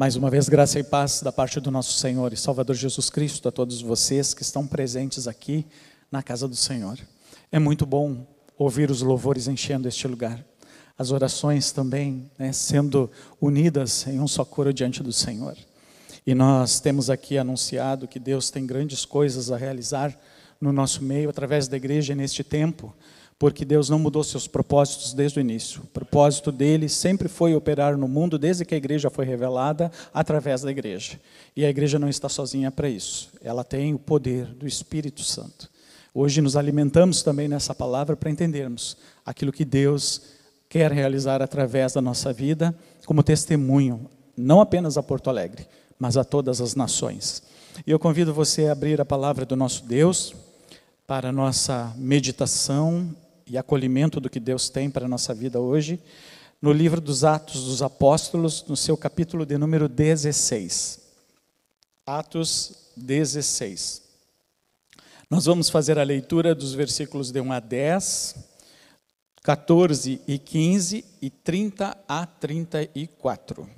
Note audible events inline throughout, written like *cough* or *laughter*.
Mais uma vez, graça e paz da parte do nosso Senhor e Salvador Jesus Cristo a todos vocês que estão presentes aqui na casa do Senhor. É muito bom ouvir os louvores enchendo este lugar, as orações também né, sendo unidas em um só coro diante do Senhor. E nós temos aqui anunciado que Deus tem grandes coisas a realizar no nosso meio através da igreja neste tempo porque Deus não mudou seus propósitos desde o início. O propósito dele sempre foi operar no mundo desde que a igreja foi revelada através da igreja. E a igreja não está sozinha para isso. Ela tem o poder do Espírito Santo. Hoje nos alimentamos também nessa palavra para entendermos aquilo que Deus quer realizar através da nossa vida como testemunho, não apenas a Porto Alegre, mas a todas as nações. E eu convido você a abrir a palavra do nosso Deus para a nossa meditação e acolhimento do que Deus tem para a nossa vida hoje, no livro dos Atos dos Apóstolos, no seu capítulo de número 16. Atos 16. Nós vamos fazer a leitura dos versículos de 1 a 10, 14 e 15 e 30 a 34.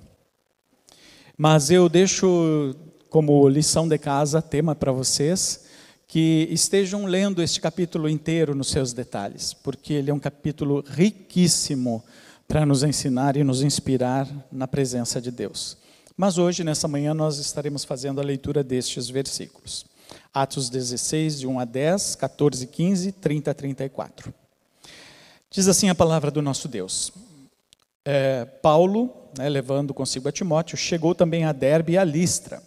Mas eu deixo como lição de casa, tema para vocês, que estejam lendo este capítulo inteiro nos seus detalhes, porque ele é um capítulo riquíssimo para nos ensinar e nos inspirar na presença de Deus. Mas hoje, nessa manhã, nós estaremos fazendo a leitura destes versículos. Atos 16, de 1 a 10, 14, 15, 30 a 34. Diz assim a palavra do nosso Deus. É, Paulo, né, levando consigo a Timóteo, chegou também a Derbe e a Listra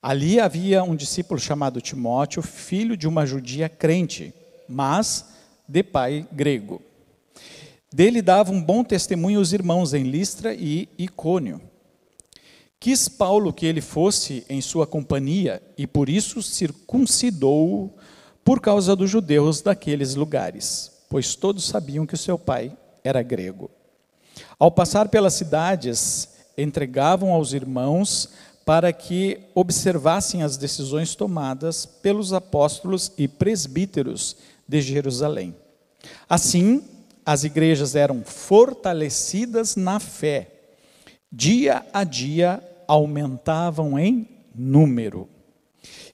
Ali havia um discípulo chamado Timóteo, filho de uma judia crente, mas de pai grego. Dele davam um bom testemunho os irmãos em Listra e Icônio. Quis Paulo que ele fosse em sua companhia e por isso circuncidou-o por causa dos judeus daqueles lugares, pois todos sabiam que o seu pai era grego. Ao passar pelas cidades, entregavam aos irmãos para que observassem as decisões tomadas pelos apóstolos e presbíteros de Jerusalém. Assim, as igrejas eram fortalecidas na fé, dia a dia aumentavam em número.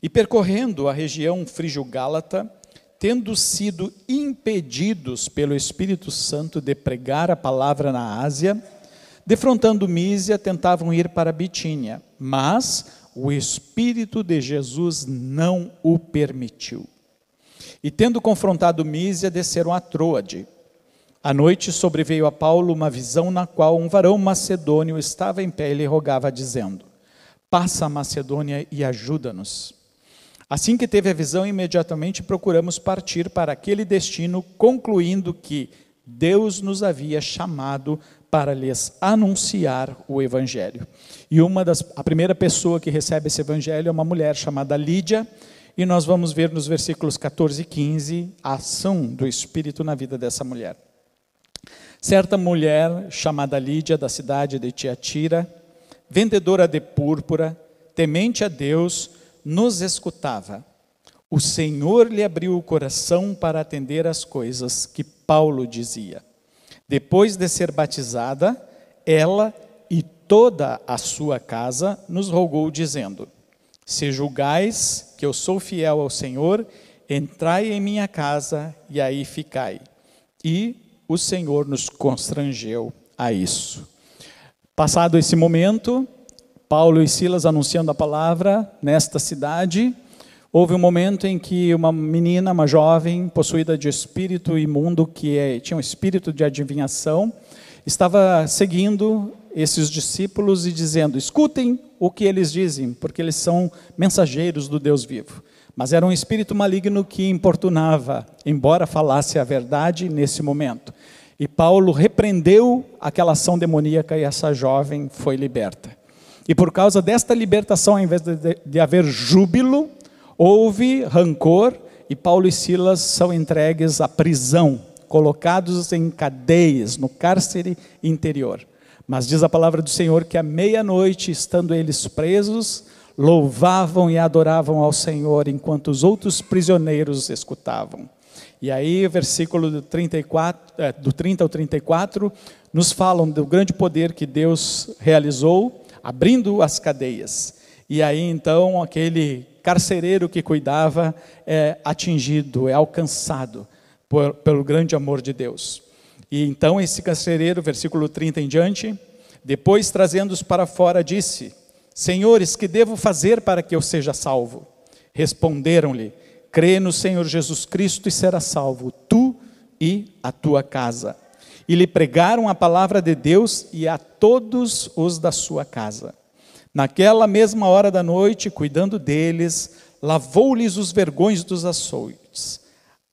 E percorrendo a região frígio-gálata, tendo sido impedidos pelo Espírito Santo de pregar a palavra na Ásia, Defrontando Mísia, tentavam ir para Bitínia, mas o Espírito de Jesus não o permitiu. E tendo confrontado Mísia, desceram a Troade. À noite sobreveio a Paulo uma visão na qual um varão macedônio estava em pé e lhe rogava, dizendo: Passa a Macedônia e ajuda-nos. Assim que teve a visão, imediatamente procuramos partir para aquele destino, concluindo que Deus nos havia chamado para lhes anunciar o evangelho. E uma das a primeira pessoa que recebe esse evangelho é uma mulher chamada Lídia, e nós vamos ver nos versículos 14 e 15 a ação do espírito na vida dessa mulher. Certa mulher chamada Lídia da cidade de Tiatira, vendedora de púrpura, temente a Deus, nos escutava. O Senhor lhe abriu o coração para atender às coisas que Paulo dizia. Depois de ser batizada, ela e toda a sua casa nos rogou, dizendo: Se julgais que eu sou fiel ao Senhor, entrai em minha casa e aí ficai. E o Senhor nos constrangeu a isso. Passado esse momento, Paulo e Silas anunciando a palavra nesta cidade, Houve um momento em que uma menina, uma jovem, possuída de espírito imundo, que é, tinha um espírito de adivinhação, estava seguindo esses discípulos e dizendo: escutem o que eles dizem, porque eles são mensageiros do Deus vivo. Mas era um espírito maligno que importunava, embora falasse a verdade nesse momento. E Paulo repreendeu aquela ação demoníaca e essa jovem foi liberta. E por causa desta libertação, ao invés de, de, de haver júbilo, Houve rancor e Paulo e Silas são entregues à prisão, colocados em cadeias, no cárcere interior. Mas diz a palavra do Senhor que à meia-noite, estando eles presos, louvavam e adoravam ao Senhor enquanto os outros prisioneiros escutavam. E aí, versículo do, 34, é, do 30 ao 34, nos falam do grande poder que Deus realizou abrindo as cadeias. E aí então aquele carcereiro que cuidava é atingido, é alcançado por, pelo grande amor de Deus. E então esse carcereiro, versículo 30 em diante, depois trazendo-os para fora, disse: Senhores, que devo fazer para que eu seja salvo? Responderam-lhe: Crê no Senhor Jesus Cristo e será salvo, tu e a tua casa. E lhe pregaram a palavra de Deus e a todos os da sua casa. Naquela mesma hora da noite, cuidando deles, lavou-lhes os vergões dos açoites.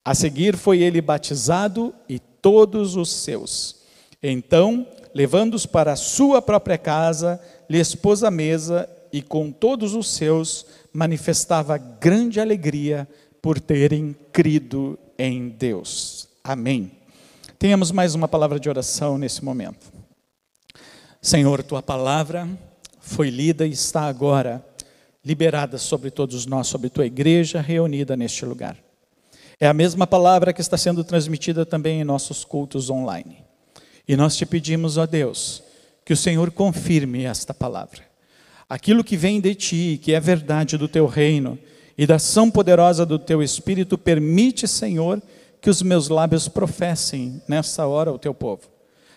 A seguir foi ele batizado e todos os seus. Então, levando-os para a sua própria casa, lhe expôs a mesa e com todos os seus manifestava grande alegria por terem crido em Deus. Amém. Tenhamos mais uma palavra de oração nesse momento. Senhor, tua palavra foi lida e está agora liberada sobre todos nós, sobre tua igreja reunida neste lugar. É a mesma palavra que está sendo transmitida também em nossos cultos online. E nós te pedimos, ó Deus, que o Senhor confirme esta palavra. Aquilo que vem de ti, que é verdade do teu reino e da ação poderosa do teu Espírito, permite, Senhor, que os meus lábios professem nessa hora o teu povo.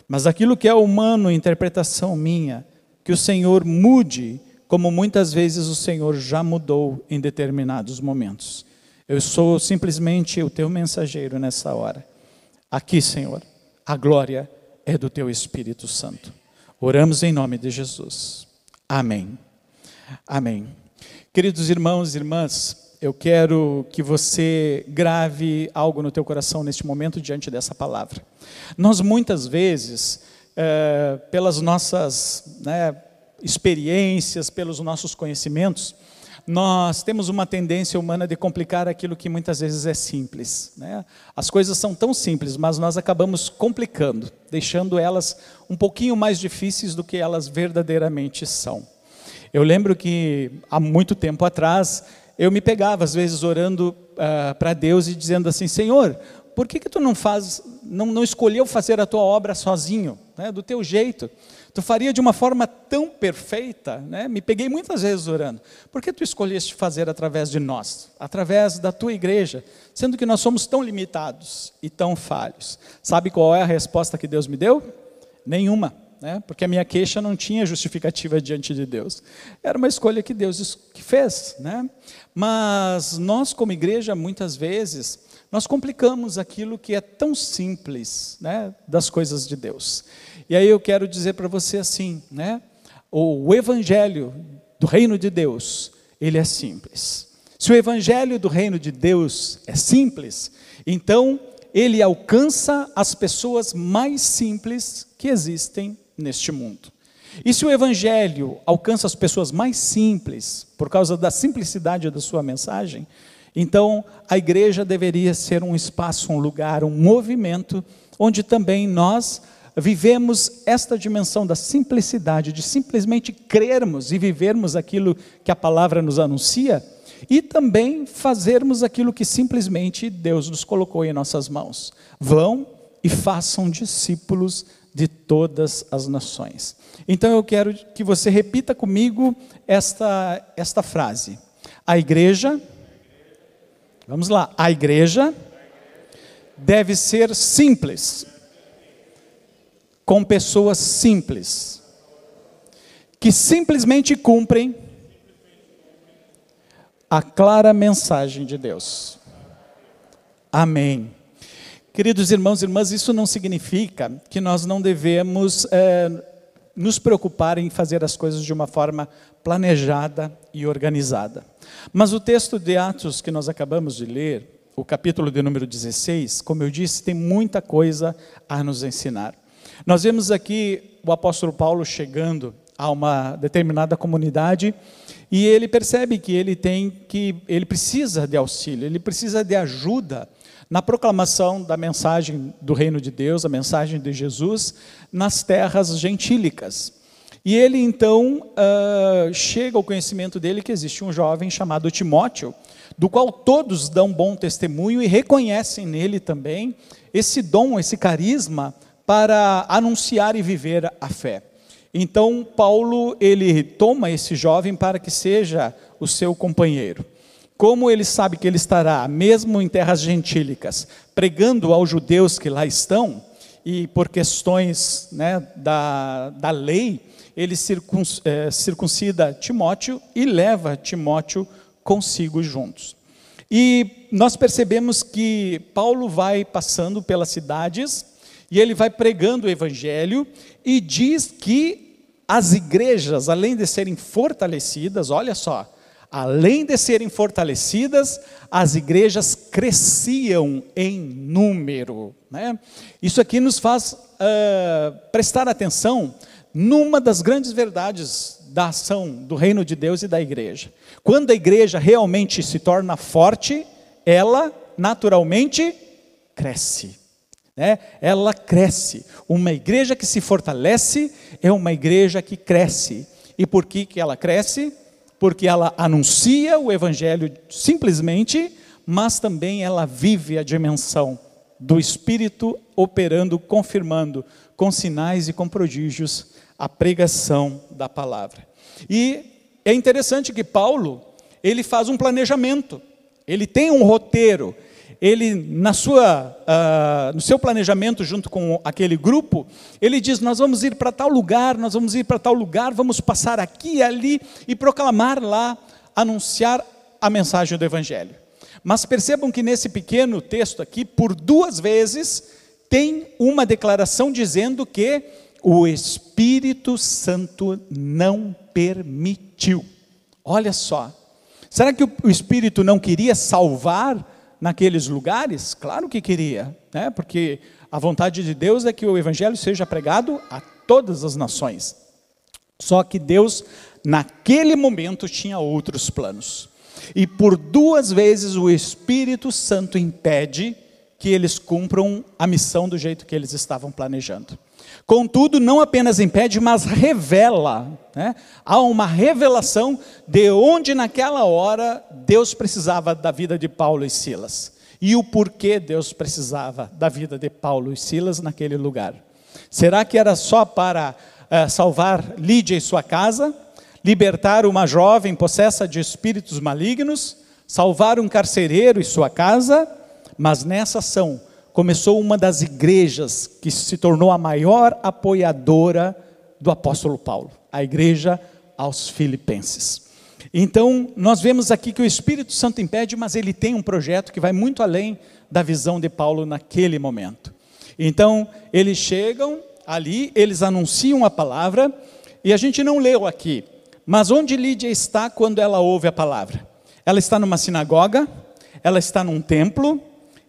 Mas aquilo que é humano, interpretação minha, que o Senhor mude, como muitas vezes o Senhor já mudou em determinados momentos. Eu sou simplesmente o teu mensageiro nessa hora. Aqui, Senhor, a glória é do teu Espírito Santo. Oramos em nome de Jesus. Amém. Amém. Queridos irmãos e irmãs, eu quero que você grave algo no teu coração neste momento diante dessa palavra. Nós muitas vezes, é, pelas nossas né, experiências, pelos nossos conhecimentos, nós temos uma tendência humana de complicar aquilo que muitas vezes é simples. Né? As coisas são tão simples, mas nós acabamos complicando, deixando elas um pouquinho mais difíceis do que elas verdadeiramente são. Eu lembro que há muito tempo atrás eu me pegava às vezes orando uh, para Deus e dizendo assim, Senhor, por que, que tu não faz, não, não escolheu fazer a tua obra sozinho, né, do teu jeito? Tu faria de uma forma tão perfeita, né? Me peguei muitas vezes orando. Por que tu escolheste fazer através de nós, através da tua igreja, sendo que nós somos tão limitados e tão falhos? Sabe qual é a resposta que Deus me deu? Nenhuma, né? Porque a minha queixa não tinha justificativa diante de Deus. Era uma escolha que Deus fez, né? Mas nós como igreja muitas vezes nós complicamos aquilo que é tão simples, né, das coisas de Deus. E aí eu quero dizer para você assim, né? O evangelho do reino de Deus, ele é simples. Se o evangelho do reino de Deus é simples, então ele alcança as pessoas mais simples que existem neste mundo. E se o evangelho alcança as pessoas mais simples, por causa da simplicidade da sua mensagem, então a igreja deveria ser um espaço, um lugar, um movimento onde também nós vivemos esta dimensão da simplicidade, de simplesmente crermos e vivermos aquilo que a palavra nos anuncia e também fazermos aquilo que simplesmente Deus nos colocou em nossas mãos. Vão e façam discípulos de todas as nações. Então eu quero que você repita comigo esta, esta frase. A igreja, vamos lá, a igreja deve ser simples com pessoas simples, que simplesmente cumprem a clara mensagem de Deus. Amém. Queridos irmãos e irmãs, isso não significa que nós não devemos é, nos preocupar em fazer as coisas de uma forma planejada e organizada. Mas o texto de Atos que nós acabamos de ler, o capítulo de número 16, como eu disse, tem muita coisa a nos ensinar. Nós vemos aqui o apóstolo Paulo chegando a uma determinada comunidade e ele percebe que ele tem que ele precisa de auxílio, ele precisa de ajuda na proclamação da mensagem do reino de Deus, a mensagem de Jesus nas terras gentílicas. E ele então uh, chega ao conhecimento dele que existe um jovem chamado Timóteo, do qual todos dão bom testemunho e reconhecem nele também esse dom, esse carisma para anunciar e viver a fé. Então Paulo ele toma esse jovem para que seja o seu companheiro. Como ele sabe que ele estará, mesmo em terras gentílicas, pregando aos judeus que lá estão, e por questões né, da, da lei, ele é, circuncida Timóteo e leva Timóteo consigo juntos. E nós percebemos que Paulo vai passando pelas cidades e ele vai pregando o evangelho e diz que as igrejas, além de serem fortalecidas, olha só, além de serem fortalecidas, as igrejas cresciam em número. Né? Isso aqui nos faz uh, prestar atenção numa das grandes verdades da ação do reino de Deus e da igreja. Quando a igreja realmente se torna forte, ela naturalmente cresce. Né? Ela cresce. Uma igreja que se fortalece é uma igreja que cresce. E por que, que ela cresce? Porque ela anuncia o evangelho simplesmente, mas também ela vive a dimensão do Espírito operando, confirmando, com sinais e com prodígios a pregação da palavra. E é interessante que Paulo, ele faz um planejamento, ele tem um roteiro, ele na sua, uh, no seu planejamento junto com aquele grupo, ele diz: nós vamos ir para tal lugar, nós vamos ir para tal lugar, vamos passar aqui e ali e proclamar lá, anunciar a mensagem do Evangelho. Mas percebam que nesse pequeno texto aqui, por duas vezes, tem uma declaração dizendo que o Espírito Santo não permitiu. Olha só. Será que o Espírito não queria salvar naqueles lugares? Claro que queria, né? porque a vontade de Deus é que o Evangelho seja pregado a todas as nações. Só que Deus, naquele momento, tinha outros planos. E por duas vezes o Espírito Santo impede que eles cumpram a missão do jeito que eles estavam planejando. Contudo, não apenas impede, mas revela. Né? Há uma revelação de onde naquela hora Deus precisava da vida de Paulo e Silas. E o porquê Deus precisava da vida de Paulo e Silas naquele lugar. Será que era só para uh, salvar Lídia e sua casa? Libertar uma jovem possessa de espíritos malignos? Salvar um carcereiro e sua casa? Mas nessa ação, começou uma das igrejas que se tornou a maior apoiadora do apóstolo Paulo, a igreja aos filipenses. Então, nós vemos aqui que o Espírito Santo impede, mas ele tem um projeto que vai muito além da visão de Paulo naquele momento. Então, eles chegam ali, eles anunciam a palavra, e a gente não leu aqui, mas onde Lídia está quando ela ouve a palavra? Ela está numa sinagoga, ela está num templo,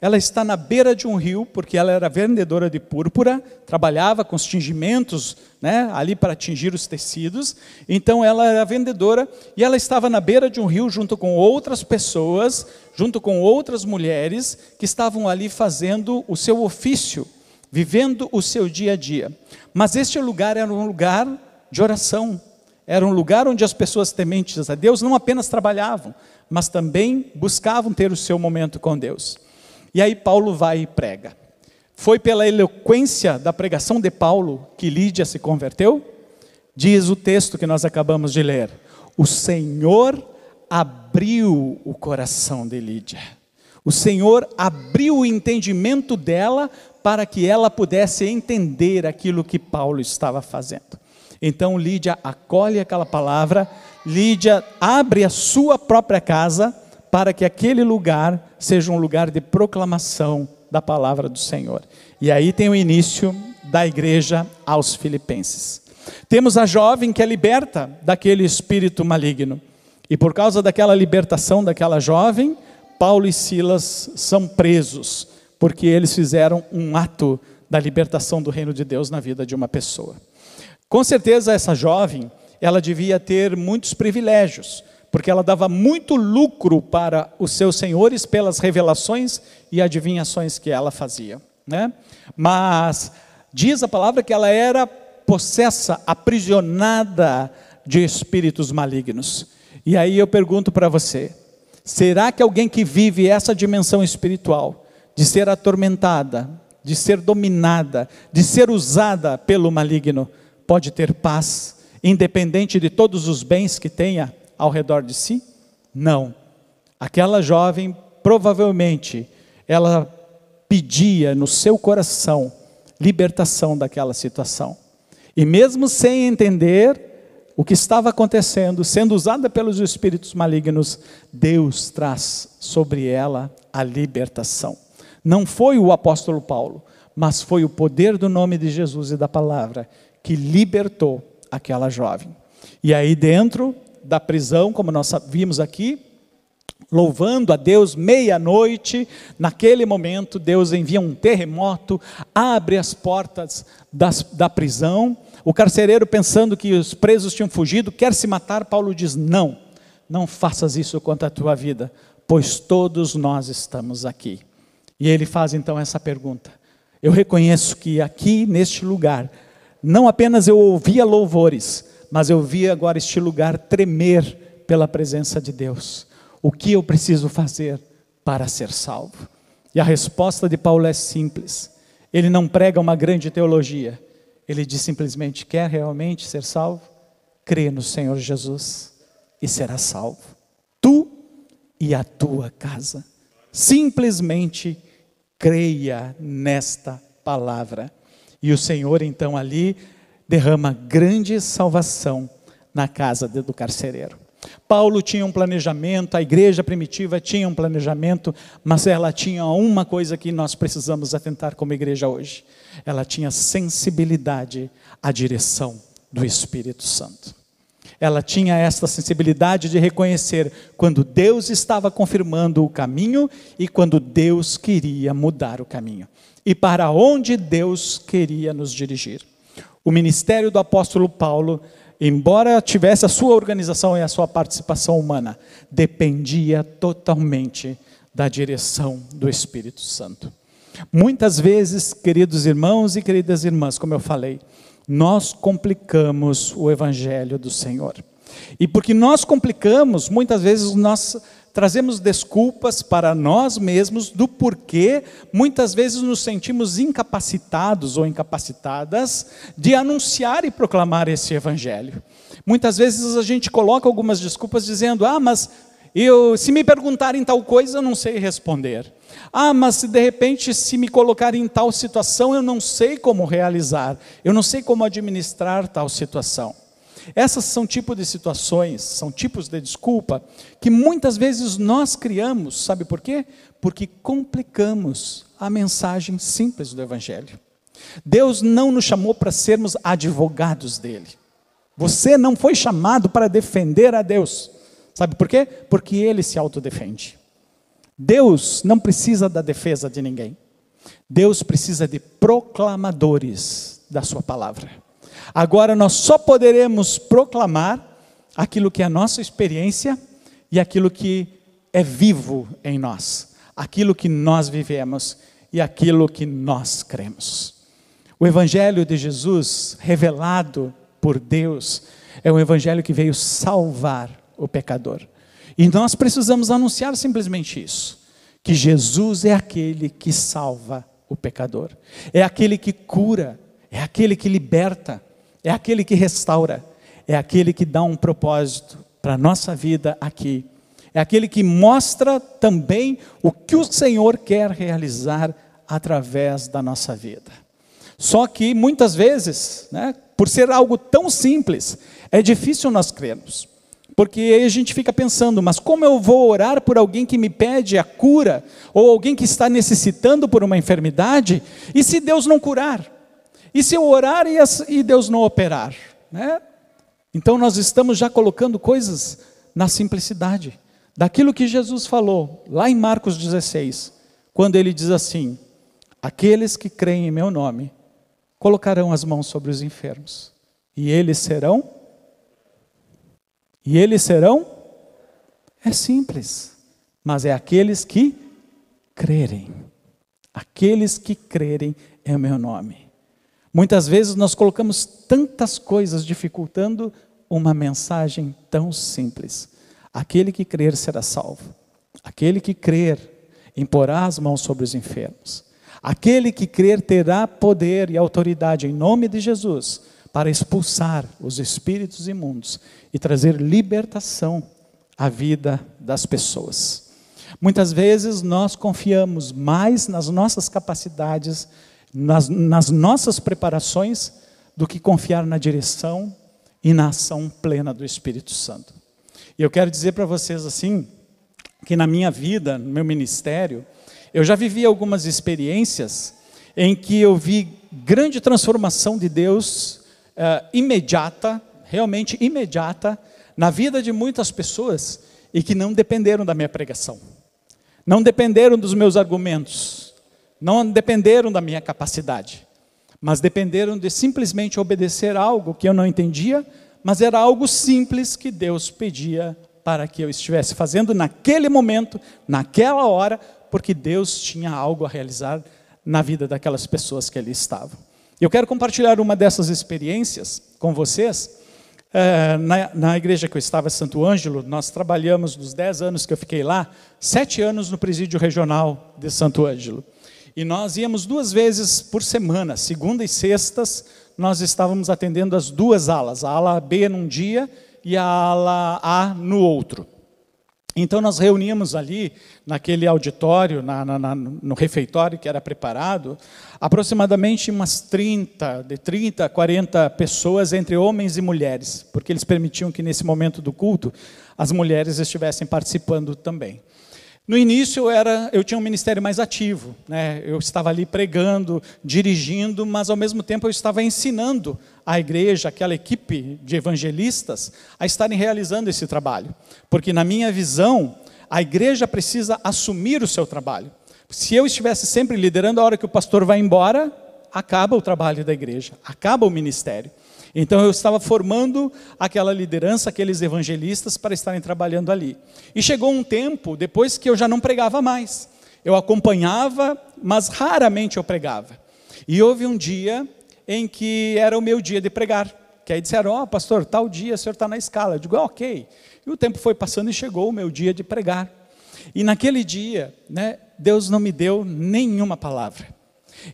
ela está na beira de um rio, porque ela era vendedora de púrpura, trabalhava com os tingimentos né, ali para tingir os tecidos. Então ela era vendedora e ela estava na beira de um rio junto com outras pessoas, junto com outras mulheres que estavam ali fazendo o seu ofício, vivendo o seu dia a dia. Mas este lugar era um lugar de oração, era um lugar onde as pessoas tementes a Deus não apenas trabalhavam, mas também buscavam ter o seu momento com Deus. E aí Paulo vai e prega. Foi pela eloquência da pregação de Paulo que Lídia se converteu? Diz o texto que nós acabamos de ler. O Senhor abriu o coração de Lídia. O Senhor abriu o entendimento dela para que ela pudesse entender aquilo que Paulo estava fazendo. Então Lídia acolhe aquela palavra, Lídia abre a sua própria casa para que aquele lugar seja um lugar de proclamação da palavra do Senhor. E aí tem o início da igreja aos Filipenses. Temos a jovem que é liberta daquele espírito maligno. E por causa daquela libertação daquela jovem, Paulo e Silas são presos, porque eles fizeram um ato da libertação do reino de Deus na vida de uma pessoa. Com certeza essa jovem, ela devia ter muitos privilégios, porque ela dava muito lucro para os seus senhores pelas revelações e adivinhações que ela fazia. Né? Mas diz a palavra que ela era possessa, aprisionada de espíritos malignos. E aí eu pergunto para você: será que alguém que vive essa dimensão espiritual, de ser atormentada, de ser dominada, de ser usada pelo maligno, pode ter paz, independente de todos os bens que tenha ao redor de si? Não. Aquela jovem, provavelmente, ela pedia no seu coração libertação daquela situação. E mesmo sem entender o que estava acontecendo, sendo usada pelos espíritos malignos, Deus traz sobre ela a libertação. Não foi o apóstolo Paulo, mas foi o poder do nome de Jesus e da palavra que libertou aquela jovem. E aí, dentro da prisão, como nós vimos aqui, louvando a Deus meia-noite, naquele momento, Deus envia um terremoto, abre as portas das, da prisão. O carcereiro, pensando que os presos tinham fugido, quer se matar. Paulo diz: Não, não faças isso contra a tua vida, pois todos nós estamos aqui. E ele faz então essa pergunta: Eu reconheço que aqui, neste lugar, não apenas eu ouvia louvores, mas eu vi agora este lugar tremer pela presença de Deus o que eu preciso fazer para ser salvo? E a resposta de Paulo é simples. Ele não prega uma grande teologia. Ele diz simplesmente: quer realmente ser salvo? Crê no Senhor Jesus e será salvo. Tu e a tua casa. Simplesmente creia nesta palavra. E o Senhor então ali derrama grande salvação na casa do carcereiro. Paulo tinha um planejamento, a igreja primitiva tinha um planejamento, mas ela tinha uma coisa que nós precisamos atentar como igreja hoje: ela tinha sensibilidade à direção do Espírito Santo. Ela tinha esta sensibilidade de reconhecer quando Deus estava confirmando o caminho e quando Deus queria mudar o caminho, e para onde Deus queria nos dirigir. O ministério do apóstolo Paulo embora tivesse a sua organização e a sua participação humana, dependia totalmente da direção do Espírito Santo. Muitas vezes, queridos irmãos e queridas irmãs, como eu falei, nós complicamos o evangelho do Senhor. E porque nós complicamos, muitas vezes nós trazemos desculpas para nós mesmos do porquê muitas vezes nos sentimos incapacitados ou incapacitadas de anunciar e proclamar esse evangelho. Muitas vezes a gente coloca algumas desculpas dizendo: "Ah, mas eu, se me perguntarem tal coisa, eu não sei responder. Ah, mas se de repente se me colocarem em tal situação, eu não sei como realizar. Eu não sei como administrar tal situação." Essas são tipos de situações, são tipos de desculpa que muitas vezes nós criamos, sabe por quê? Porque complicamos a mensagem simples do Evangelho. Deus não nos chamou para sermos advogados dele. Você não foi chamado para defender a Deus. Sabe por quê? Porque ele se autodefende. Deus não precisa da defesa de ninguém. Deus precisa de proclamadores da sua palavra. Agora nós só poderemos proclamar aquilo que é a nossa experiência e aquilo que é vivo em nós, aquilo que nós vivemos e aquilo que nós cremos. O Evangelho de Jesus, revelado por Deus, é um Evangelho que veio salvar o pecador. E nós precisamos anunciar simplesmente isso: que Jesus é aquele que salva o pecador, é aquele que cura, é aquele que liberta, é aquele que restaura, é aquele que dá um propósito para a nossa vida aqui, é aquele que mostra também o que o Senhor quer realizar através da nossa vida. Só que muitas vezes, né, por ser algo tão simples, é difícil nós crermos. Porque aí a gente fica pensando, mas como eu vou orar por alguém que me pede a cura, ou alguém que está necessitando por uma enfermidade, e se Deus não curar? E se eu orar e Deus não operar? Né? Então nós estamos já colocando coisas na simplicidade. Daquilo que Jesus falou, lá em Marcos 16, quando ele diz assim: Aqueles que creem em meu nome colocarão as mãos sobre os enfermos, e eles serão. E eles serão. É simples, mas é aqueles que crerem. Aqueles que crerem em meu nome. Muitas vezes nós colocamos tantas coisas dificultando uma mensagem tão simples. Aquele que crer será salvo. Aquele que crer imporá as mãos sobre os enfermos. Aquele que crer terá poder e autoridade em nome de Jesus para expulsar os espíritos imundos e trazer libertação à vida das pessoas. Muitas vezes nós confiamos mais nas nossas capacidades, nas, nas nossas preparações, do que confiar na direção e na ação plena do Espírito Santo. E eu quero dizer para vocês assim, que na minha vida, no meu ministério, eu já vivi algumas experiências em que eu vi grande transformação de Deus uh, imediata, realmente imediata, na vida de muitas pessoas e que não dependeram da minha pregação, não dependeram dos meus argumentos, não dependeram da minha capacidade, mas dependeram de simplesmente obedecer algo que eu não entendia, mas era algo simples que Deus pedia para que eu estivesse fazendo naquele momento, naquela hora, porque Deus tinha algo a realizar na vida daquelas pessoas que ali estavam. Eu quero compartilhar uma dessas experiências com vocês. É, na, na, igreja que eu estava, Santo Ângelo, nós trabalhamos nos 10 anos que eu fiquei lá, sete anos no presídio regional de Santo Ângelo. E nós íamos duas vezes por semana, segunda e sextas, nós estávamos atendendo as duas alas, a ala B num dia e a ala A no outro. Então nós reuníamos ali, naquele auditório, na, na, no refeitório que era preparado, aproximadamente umas 30, de 30 a 40 pessoas, entre homens e mulheres, porque eles permitiam que nesse momento do culto as mulheres estivessem participando também. No início eu, era, eu tinha um ministério mais ativo, né? eu estava ali pregando, dirigindo, mas ao mesmo tempo eu estava ensinando a igreja, aquela equipe de evangelistas, a estarem realizando esse trabalho. Porque na minha visão, a igreja precisa assumir o seu trabalho. Se eu estivesse sempre liderando, a hora que o pastor vai embora, acaba o trabalho da igreja, acaba o ministério. Então eu estava formando aquela liderança, aqueles evangelistas para estarem trabalhando ali. E chegou um tempo, depois que eu já não pregava mais. Eu acompanhava, mas raramente eu pregava. E houve um dia em que era o meu dia de pregar. Que aí disseram, ó, oh, pastor, tal dia o senhor está na escala. Eu digo, ah, ok. E o tempo foi passando e chegou o meu dia de pregar. E naquele dia, né, Deus não me deu nenhuma palavra.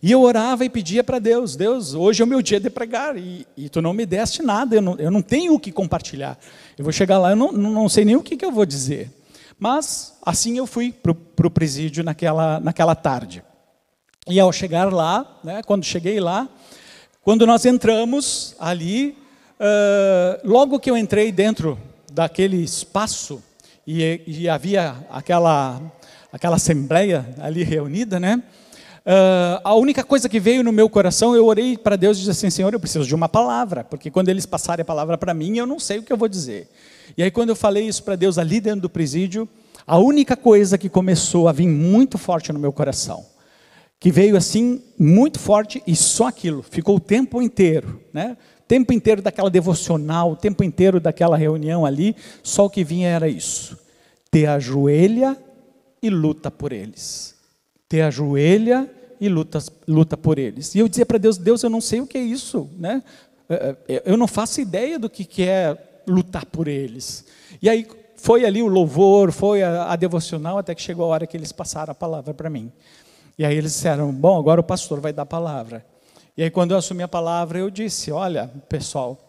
E eu orava e pedia para Deus: Deus, hoje é o meu dia de pregar e, e tu não me deste nada, eu não, eu não, tenho o que compartilhar. Eu vou chegar lá, eu não, não sei nem o que, que eu vou dizer. Mas assim eu fui para o presídio naquela, naquela tarde. E ao chegar lá, né, quando cheguei lá, quando nós entramos ali, uh, logo que eu entrei dentro daquele espaço e, e havia aquela, aquela assembleia ali reunida, né? Uh, a única coisa que veio no meu coração, eu orei para Deus e disse assim: Senhor, eu preciso de uma palavra, porque quando eles passarem a palavra para mim, eu não sei o que eu vou dizer. E aí, quando eu falei isso para Deus ali dentro do presídio, a única coisa que começou a vir muito forte no meu coração, que veio assim muito forte e só aquilo, ficou o tempo inteiro, né? tempo inteiro daquela devocional, o tempo inteiro daquela reunião ali, só o que vinha era isso: te ajoelha e luta por eles te ajoelha e luta, luta por eles. E eu dizia para Deus, Deus, eu não sei o que é isso, né? É, é, eu não faço ideia do que é lutar por eles. E aí foi ali o louvor, foi a, a devocional, até que chegou a hora que eles passaram a palavra para mim. E aí eles disseram, bom, agora o pastor vai dar a palavra. E aí quando eu assumi a palavra, eu disse, olha, pessoal,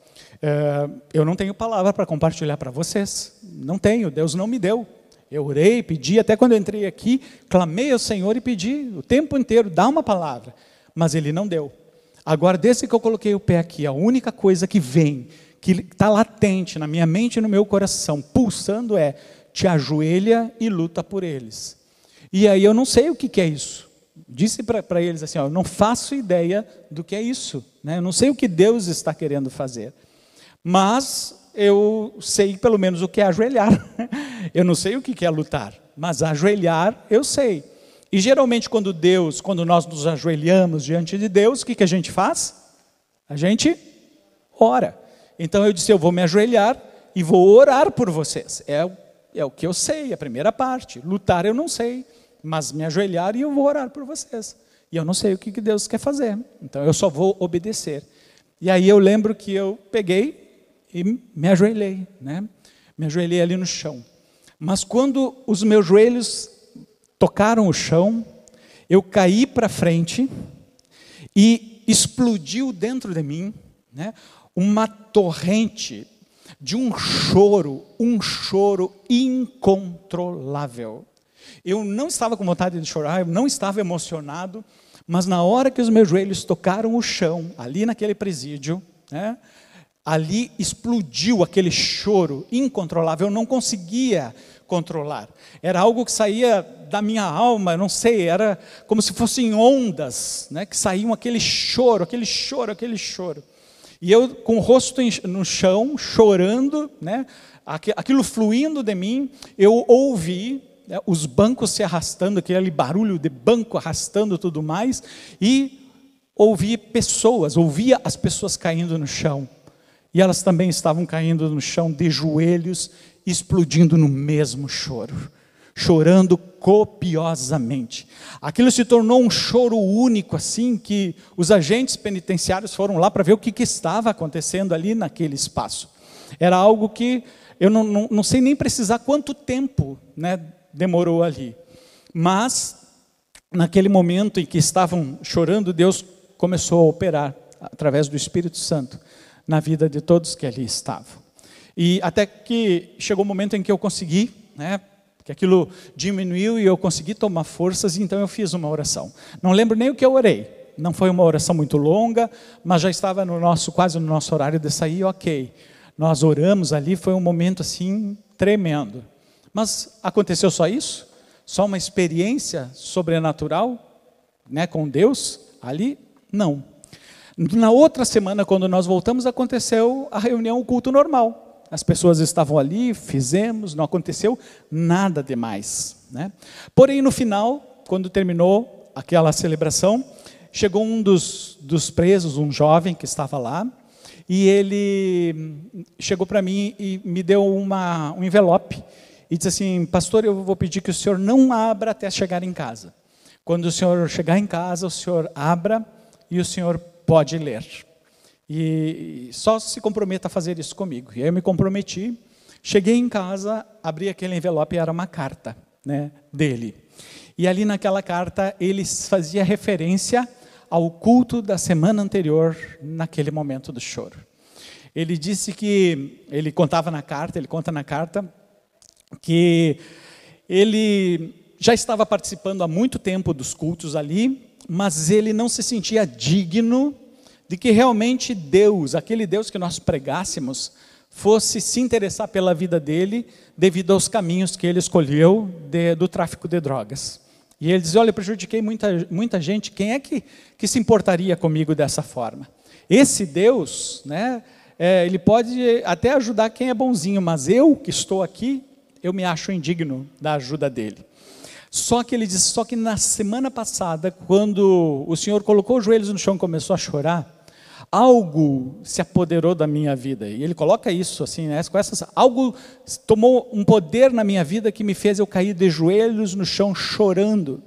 é, eu não tenho palavra para compartilhar para vocês. Não tenho, Deus não me deu. Eu orei, pedi, até quando eu entrei aqui, clamei ao Senhor e pedi o tempo inteiro, dá uma palavra. Mas Ele não deu. Agora, desde que eu coloquei o pé aqui, a única coisa que vem, que está latente na minha mente e no meu coração, pulsando, é: te ajoelha e luta por eles. E aí eu não sei o que, que é isso. Disse para eles assim: ó, eu não faço ideia do que é isso. Né? Eu não sei o que Deus está querendo fazer. Mas eu sei pelo menos o que é ajoelhar. *laughs* Eu não sei o que é lutar, mas ajoelhar eu sei. E geralmente quando Deus, quando nós nos ajoelhamos diante de Deus, o que, a gente faz? A gente ora. Então eu disse, eu vou me ajoelhar e vou orar por vocês. É, é o que eu sei, a primeira parte. Lutar eu não sei, mas me ajoelhar e eu vou orar por vocês. E eu não sei o que Deus quer fazer. Então eu só vou obedecer. E aí eu lembro que eu peguei e me ajoelhei, né? Me ajoelhei ali no chão. Mas quando os meus joelhos tocaram o chão, eu caí para frente e explodiu dentro de mim né? uma torrente de um choro, um choro incontrolável. Eu não estava com vontade de chorar, eu não estava emocionado, mas na hora que os meus joelhos tocaram o chão, ali naquele presídio, né, ali explodiu aquele choro incontrolável, eu não conseguia controlar. Era algo que saía da minha alma, não sei, era como se fossem ondas, né, que saíam aquele choro, aquele choro, aquele choro. E eu com o rosto no chão, chorando, né, aquilo fluindo de mim, eu ouvi né, os bancos se arrastando, aquele barulho de banco arrastando tudo mais, e ouvi pessoas, ouvia as pessoas caindo no chão. E elas também estavam caindo no chão de joelhos, explodindo no mesmo choro, chorando copiosamente. Aquilo se tornou um choro único, assim, que os agentes penitenciários foram lá para ver o que, que estava acontecendo ali naquele espaço. Era algo que eu não, não, não sei nem precisar quanto tempo né, demorou ali. Mas, naquele momento em que estavam chorando, Deus começou a operar através do Espírito Santo na vida de todos que ali estavam. E até que chegou o momento em que eu consegui, né, que aquilo diminuiu e eu consegui tomar forças, então eu fiz uma oração. Não lembro nem o que eu orei. Não foi uma oração muito longa, mas já estava no nosso quase no nosso horário de sair, OK. Nós oramos ali, foi um momento assim tremendo. Mas aconteceu só isso? Só uma experiência sobrenatural, né, com Deus ali? Não. Na outra semana, quando nós voltamos, aconteceu a reunião, o culto normal. As pessoas estavam ali, fizemos, não aconteceu nada demais. Né? Porém, no final, quando terminou aquela celebração, chegou um dos, dos presos, um jovem que estava lá, e ele chegou para mim e me deu uma, um envelope e disse assim: Pastor, eu vou pedir que o senhor não abra até chegar em casa. Quando o senhor chegar em casa, o senhor abra e o senhor pode ler. E só se comprometa a fazer isso comigo. E aí eu me comprometi. Cheguei em casa, abri aquele envelope e era uma carta né, dele. E ali naquela carta ele fazia referência ao culto da semana anterior, naquele momento do choro. Ele disse que, ele contava na carta, ele conta na carta, que ele já estava participando há muito tempo dos cultos ali, mas ele não se sentia digno de que realmente Deus, aquele Deus que nós pregássemos, fosse se interessar pela vida dele devido aos caminhos que ele escolheu de, do tráfico de drogas. E ele diz: Olha, eu prejudiquei muita, muita gente, quem é que, que se importaria comigo dessa forma? Esse Deus, né, é, ele pode até ajudar quem é bonzinho, mas eu que estou aqui, eu me acho indigno da ajuda dele. Só que ele disse, só que na semana passada, quando o Senhor colocou os joelhos no chão e começou a chorar, algo se apoderou da minha vida. E ele coloca isso assim, né, com essas, algo tomou um poder na minha vida que me fez eu cair de joelhos no chão chorando.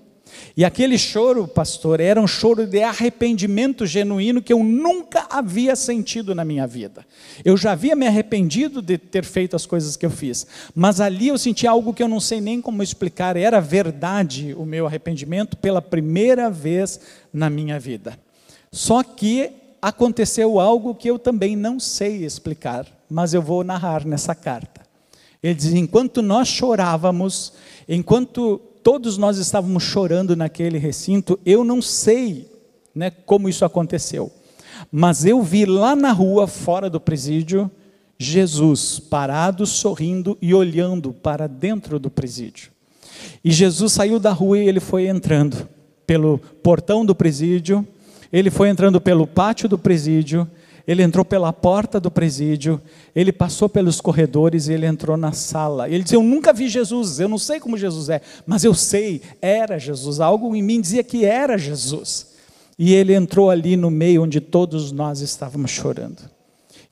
E aquele choro, pastor, era um choro de arrependimento genuíno que eu nunca havia sentido na minha vida. Eu já havia me arrependido de ter feito as coisas que eu fiz, mas ali eu senti algo que eu não sei nem como explicar. Era verdade o meu arrependimento pela primeira vez na minha vida. Só que aconteceu algo que eu também não sei explicar, mas eu vou narrar nessa carta. Ele diz: enquanto nós chorávamos, enquanto todos nós estávamos chorando naquele recinto. Eu não sei né, como isso aconteceu, mas eu vi lá na rua, fora do presídio, Jesus parado, sorrindo e olhando para dentro do presídio. E Jesus saiu da rua e ele foi entrando pelo portão do presídio, ele foi entrando pelo pátio do presídio, ele entrou pela porta do presídio, ele passou pelos corredores e ele entrou na sala. Ele disse: Eu nunca vi Jesus, eu não sei como Jesus é, mas eu sei, era Jesus. Algo em mim dizia que era Jesus. E ele entrou ali no meio onde todos nós estávamos chorando.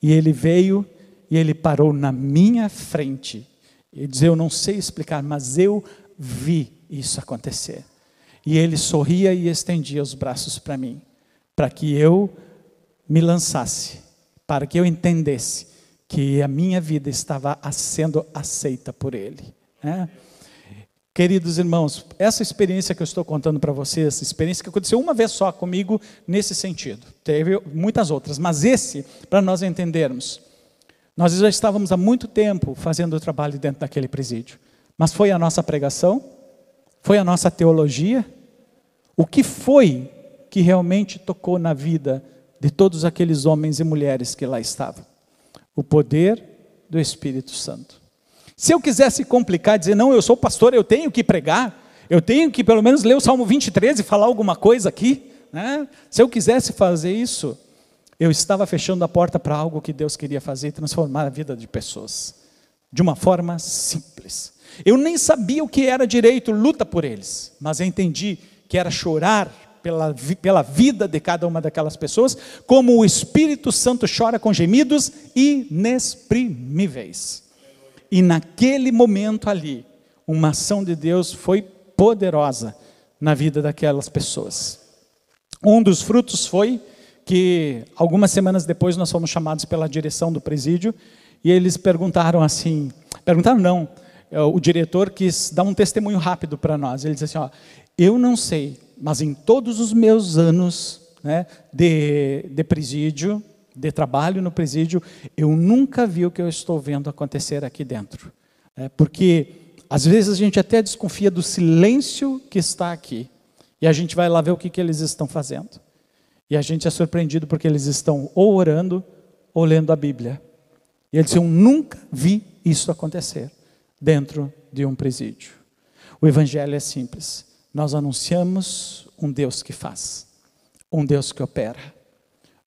E ele veio e ele parou na minha frente. Ele disse: Eu não sei explicar, mas eu vi isso acontecer. E ele sorria e estendia os braços para mim, para que eu me lançasse, para que eu entendesse que a minha vida estava sendo aceita por Ele. Né? Queridos irmãos, essa experiência que eu estou contando para vocês, essa experiência que aconteceu uma vez só comigo nesse sentido, teve muitas outras, mas esse, para nós entendermos, nós já estávamos há muito tempo fazendo o trabalho dentro daquele presídio, mas foi a nossa pregação, foi a nossa teologia, o que foi que realmente tocou na vida de todos aqueles homens e mulheres que lá estavam? O poder do Espírito Santo. Se eu quisesse complicar, dizer, não, eu sou pastor, eu tenho que pregar, eu tenho que pelo menos ler o Salmo 23 e falar alguma coisa aqui, né? se eu quisesse fazer isso, eu estava fechando a porta para algo que Deus queria fazer e transformar a vida de pessoas, de uma forma simples. Eu nem sabia o que era direito, luta por eles, mas eu entendi que era chorar pela, pela vida de cada uma daquelas pessoas, como o Espírito Santo chora com gemidos inexprimíveis. E naquele momento ali, uma ação de Deus foi poderosa na vida daquelas pessoas. Um dos frutos foi que algumas semanas depois nós fomos chamados pela direção do presídio e eles perguntaram assim, perguntaram não, é, o diretor quis dar um testemunho rápido para nós. Ele disse assim, ó, eu não sei, mas em todos os meus anos né, de, de presídio, de trabalho no presídio, eu nunca vi o que eu estou vendo acontecer aqui dentro. É, porque às vezes a gente até desconfia do silêncio que está aqui. E a gente vai lá ver o que, que eles estão fazendo. E a gente é surpreendido porque eles estão ou orando ou lendo a Bíblia. E ele disse: Eu nunca vi isso acontecer dentro de um presídio. O Evangelho é simples. Nós anunciamos um Deus que faz, um Deus que opera,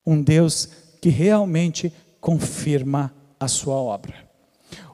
um Deus que realmente confirma a sua obra.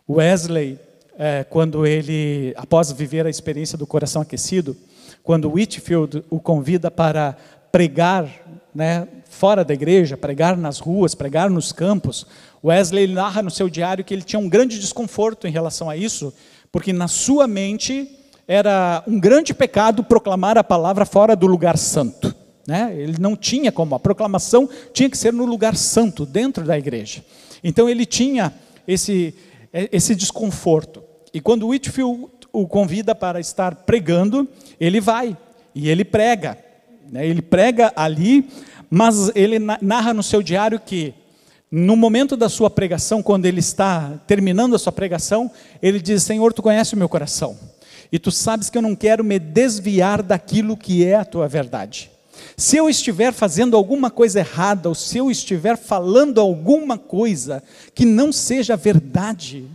Wesley, é, quando ele, após viver a experiência do coração aquecido, quando Whitfield o convida para pregar né, fora da igreja, pregar nas ruas, pregar nos campos, Wesley narra no seu diário que ele tinha um grande desconforto em relação a isso, porque na sua mente era um grande pecado proclamar a palavra fora do lugar santo. Né? Ele não tinha como, a proclamação tinha que ser no lugar santo, dentro da igreja. Então ele tinha esse, esse desconforto. E quando Whitfield o convida para estar pregando, ele vai e ele prega. Né? Ele prega ali, mas ele narra no seu diário que no momento da sua pregação, quando ele está terminando a sua pregação, ele diz: Senhor, tu conheces o meu coração, e tu sabes que eu não quero me desviar daquilo que é a tua verdade. Se eu estiver fazendo alguma coisa errada, ou se eu estiver falando alguma coisa que não seja verdade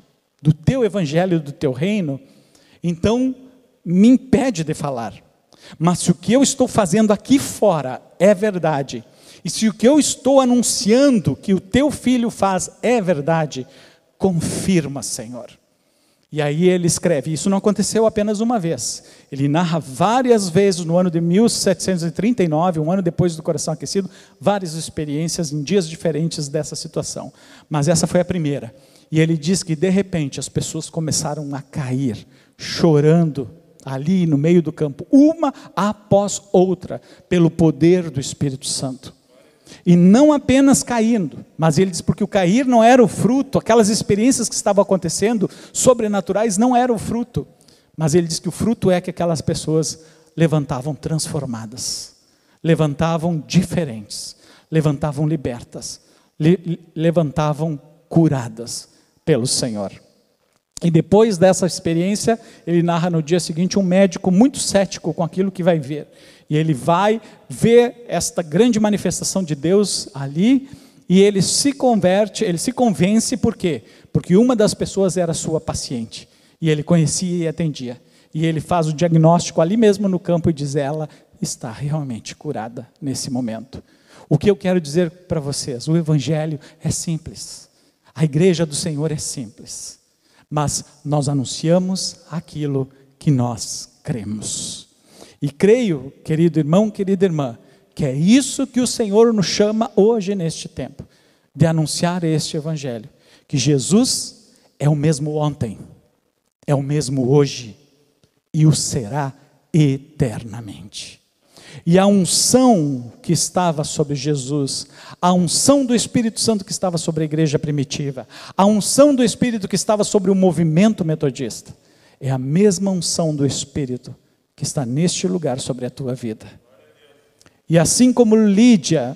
do teu evangelho, do teu reino, então me impede de falar. Mas se o que eu estou fazendo aqui fora é verdade, e se o que eu estou anunciando que o teu filho faz é verdade, confirma, Senhor. E aí ele escreve, isso não aconteceu apenas uma vez. Ele narra várias vezes no ano de 1739, um ano depois do coração aquecido, várias experiências em dias diferentes dessa situação. Mas essa foi a primeira. E ele diz que de repente as pessoas começaram a cair, chorando ali no meio do campo, uma após outra, pelo poder do Espírito Santo. E não apenas caindo, mas ele diz porque o cair não era o fruto, aquelas experiências que estavam acontecendo, sobrenaturais, não era o fruto. Mas ele diz que o fruto é que aquelas pessoas levantavam transformadas, levantavam diferentes, levantavam libertas, le levantavam curadas pelo Senhor. E depois dessa experiência, ele narra no dia seguinte um médico muito cético com aquilo que vai ver. E ele vai ver esta grande manifestação de Deus ali e ele se converte, ele se convence por quê? Porque uma das pessoas era sua paciente e ele conhecia e atendia. E ele faz o diagnóstico ali mesmo no campo e diz: ela está realmente curada nesse momento. O que eu quero dizer para vocês? O evangelho é simples. A igreja do Senhor é simples. Mas nós anunciamos aquilo que nós cremos. E creio, querido irmão, querida irmã, que é isso que o Senhor nos chama hoje neste tempo, de anunciar este Evangelho: que Jesus é o mesmo ontem, é o mesmo hoje e o será eternamente. E a unção que estava sobre Jesus, a unção do Espírito Santo que estava sobre a igreja primitiva, a unção do Espírito que estava sobre o movimento metodista, É a mesma unção do Espírito que está neste lugar sobre a tua vida. E assim como Lídia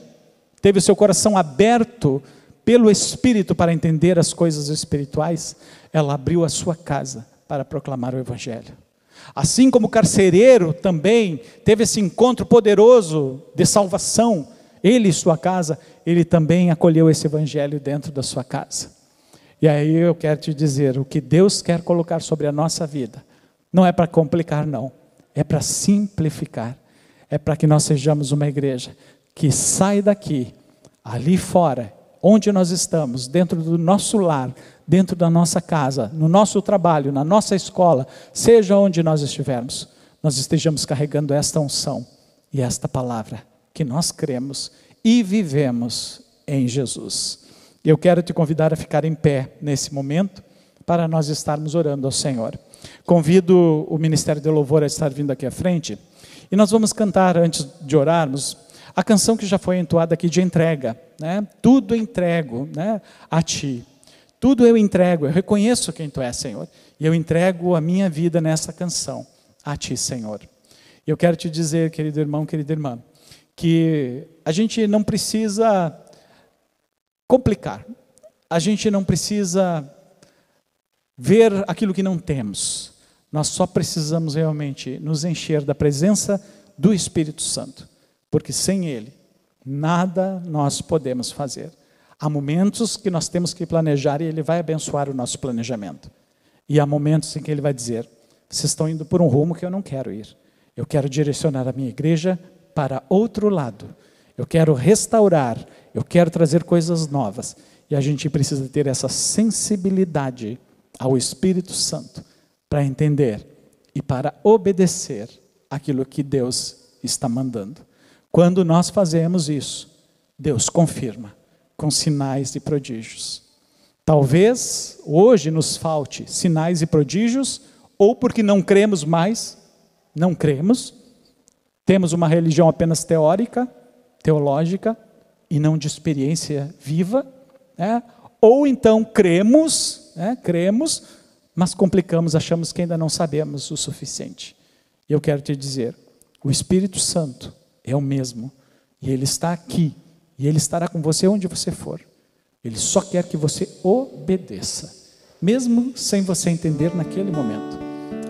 teve seu coração aberto pelo Espírito para entender as coisas espirituais, ela abriu a sua casa para proclamar o Evangelho. Assim como o carcereiro também teve esse encontro poderoso de salvação, ele e sua casa, ele também acolheu esse evangelho dentro da sua casa. E aí eu quero te dizer, o que Deus quer colocar sobre a nossa vida, não é para complicar, não, é para simplificar, é para que nós sejamos uma igreja que sai daqui, ali fora, onde nós estamos, dentro do nosso lar, dentro da nossa casa, no nosso trabalho, na nossa escola, seja onde nós estivermos, nós estejamos carregando esta unção e esta palavra que nós cremos e vivemos em Jesus. Eu quero te convidar a ficar em pé nesse momento para nós estarmos orando ao Senhor. Convido o Ministério de Louvor a estar vindo aqui à frente e nós vamos cantar antes de orarmos a canção que já foi entoada aqui de entrega, né? Tudo entrego, né, a ti. Tudo eu entrego, eu reconheço quem tu és, Senhor, e eu entrego a minha vida nessa canção a ti, Senhor. Eu quero te dizer, querido irmão, querida irmã, que a gente não precisa complicar, a gente não precisa ver aquilo que não temos, nós só precisamos realmente nos encher da presença do Espírito Santo, porque sem Ele, nada nós podemos fazer. Há momentos que nós temos que planejar e Ele vai abençoar o nosso planejamento. E há momentos em que Ele vai dizer: vocês estão indo por um rumo que eu não quero ir. Eu quero direcionar a minha igreja para outro lado. Eu quero restaurar, eu quero trazer coisas novas. E a gente precisa ter essa sensibilidade ao Espírito Santo para entender e para obedecer aquilo que Deus está mandando. Quando nós fazemos isso, Deus confirma com sinais e prodígios. Talvez hoje nos falte sinais e prodígios, ou porque não cremos mais, não cremos, temos uma religião apenas teórica, teológica, e não de experiência viva, né? ou então cremos, né? cremos, mas complicamos, achamos que ainda não sabemos o suficiente. E eu quero te dizer, o Espírito Santo é o mesmo, e ele está aqui, e ele estará com você onde você for. Ele só quer que você obedeça, mesmo sem você entender naquele momento.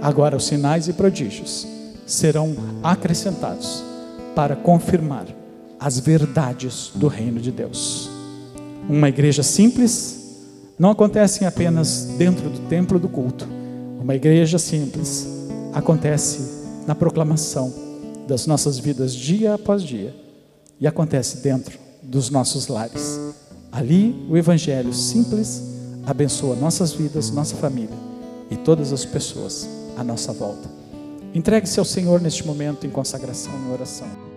Agora, os sinais e prodígios serão acrescentados para confirmar as verdades do reino de Deus. Uma igreja simples não acontece apenas dentro do templo do culto. Uma igreja simples acontece na proclamação das nossas vidas dia após dia e acontece dentro dos nossos lares. Ali o evangelho simples abençoa nossas vidas, nossa família e todas as pessoas à nossa volta. Entregue-se ao Senhor neste momento em consagração e oração.